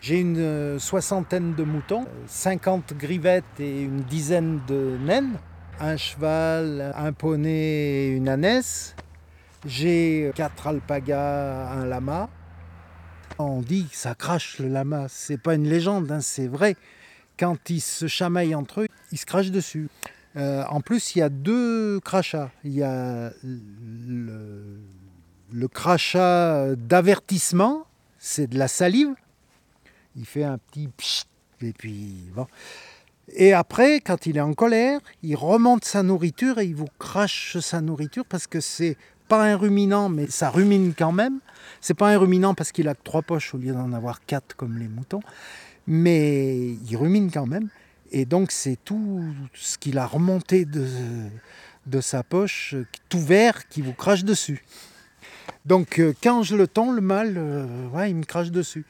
J'ai une euh, soixantaine de moutons, 50 grivettes et une dizaine de naines, un cheval, un poney et une ânesse. J'ai quatre alpagas, un lama. On dit que ça crache le lama, c'est pas une légende, hein, c'est vrai. Quand ils se chamaillent entre eux, ils se crachent dessus. Euh, en plus, il y a deux crachats. Il y a le crachat d'avertissement, c'est de la salive. Il fait un petit pchit, et puis bon. Et après, quand il est en colère, il remonte sa nourriture et il vous crache sa nourriture parce que c'est pas un ruminant, mais ça rumine quand même. C'est pas un ruminant parce qu'il a trois poches au lieu d'en avoir quatre comme les moutons, mais il rumine quand même. Et donc c'est tout ce qu'il a remonté de, de sa poche, tout vert, qui vous crache dessus. Donc euh, quand je le tends, le mâle, euh, ouais, il me crache dessus.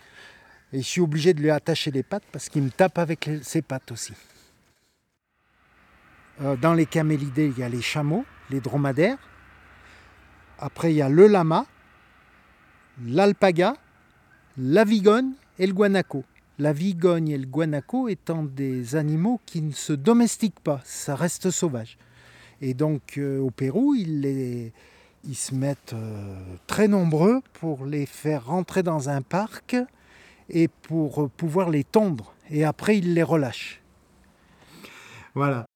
Et je suis obligé de lui attacher les pattes parce qu'il me tape avec ses pattes aussi. Euh, dans les camélidés, il y a les chameaux, les dromadaires. Après, il y a le lama, l'alpaga, la vigogne et le guanaco. La vigogne et le guanaco étant des animaux qui ne se domestiquent pas, ça reste sauvage. Et donc au Pérou, ils se mettent euh, très nombreux pour les faire rentrer dans un parc et pour pouvoir les tondre. Et après, ils les relâchent. Voilà.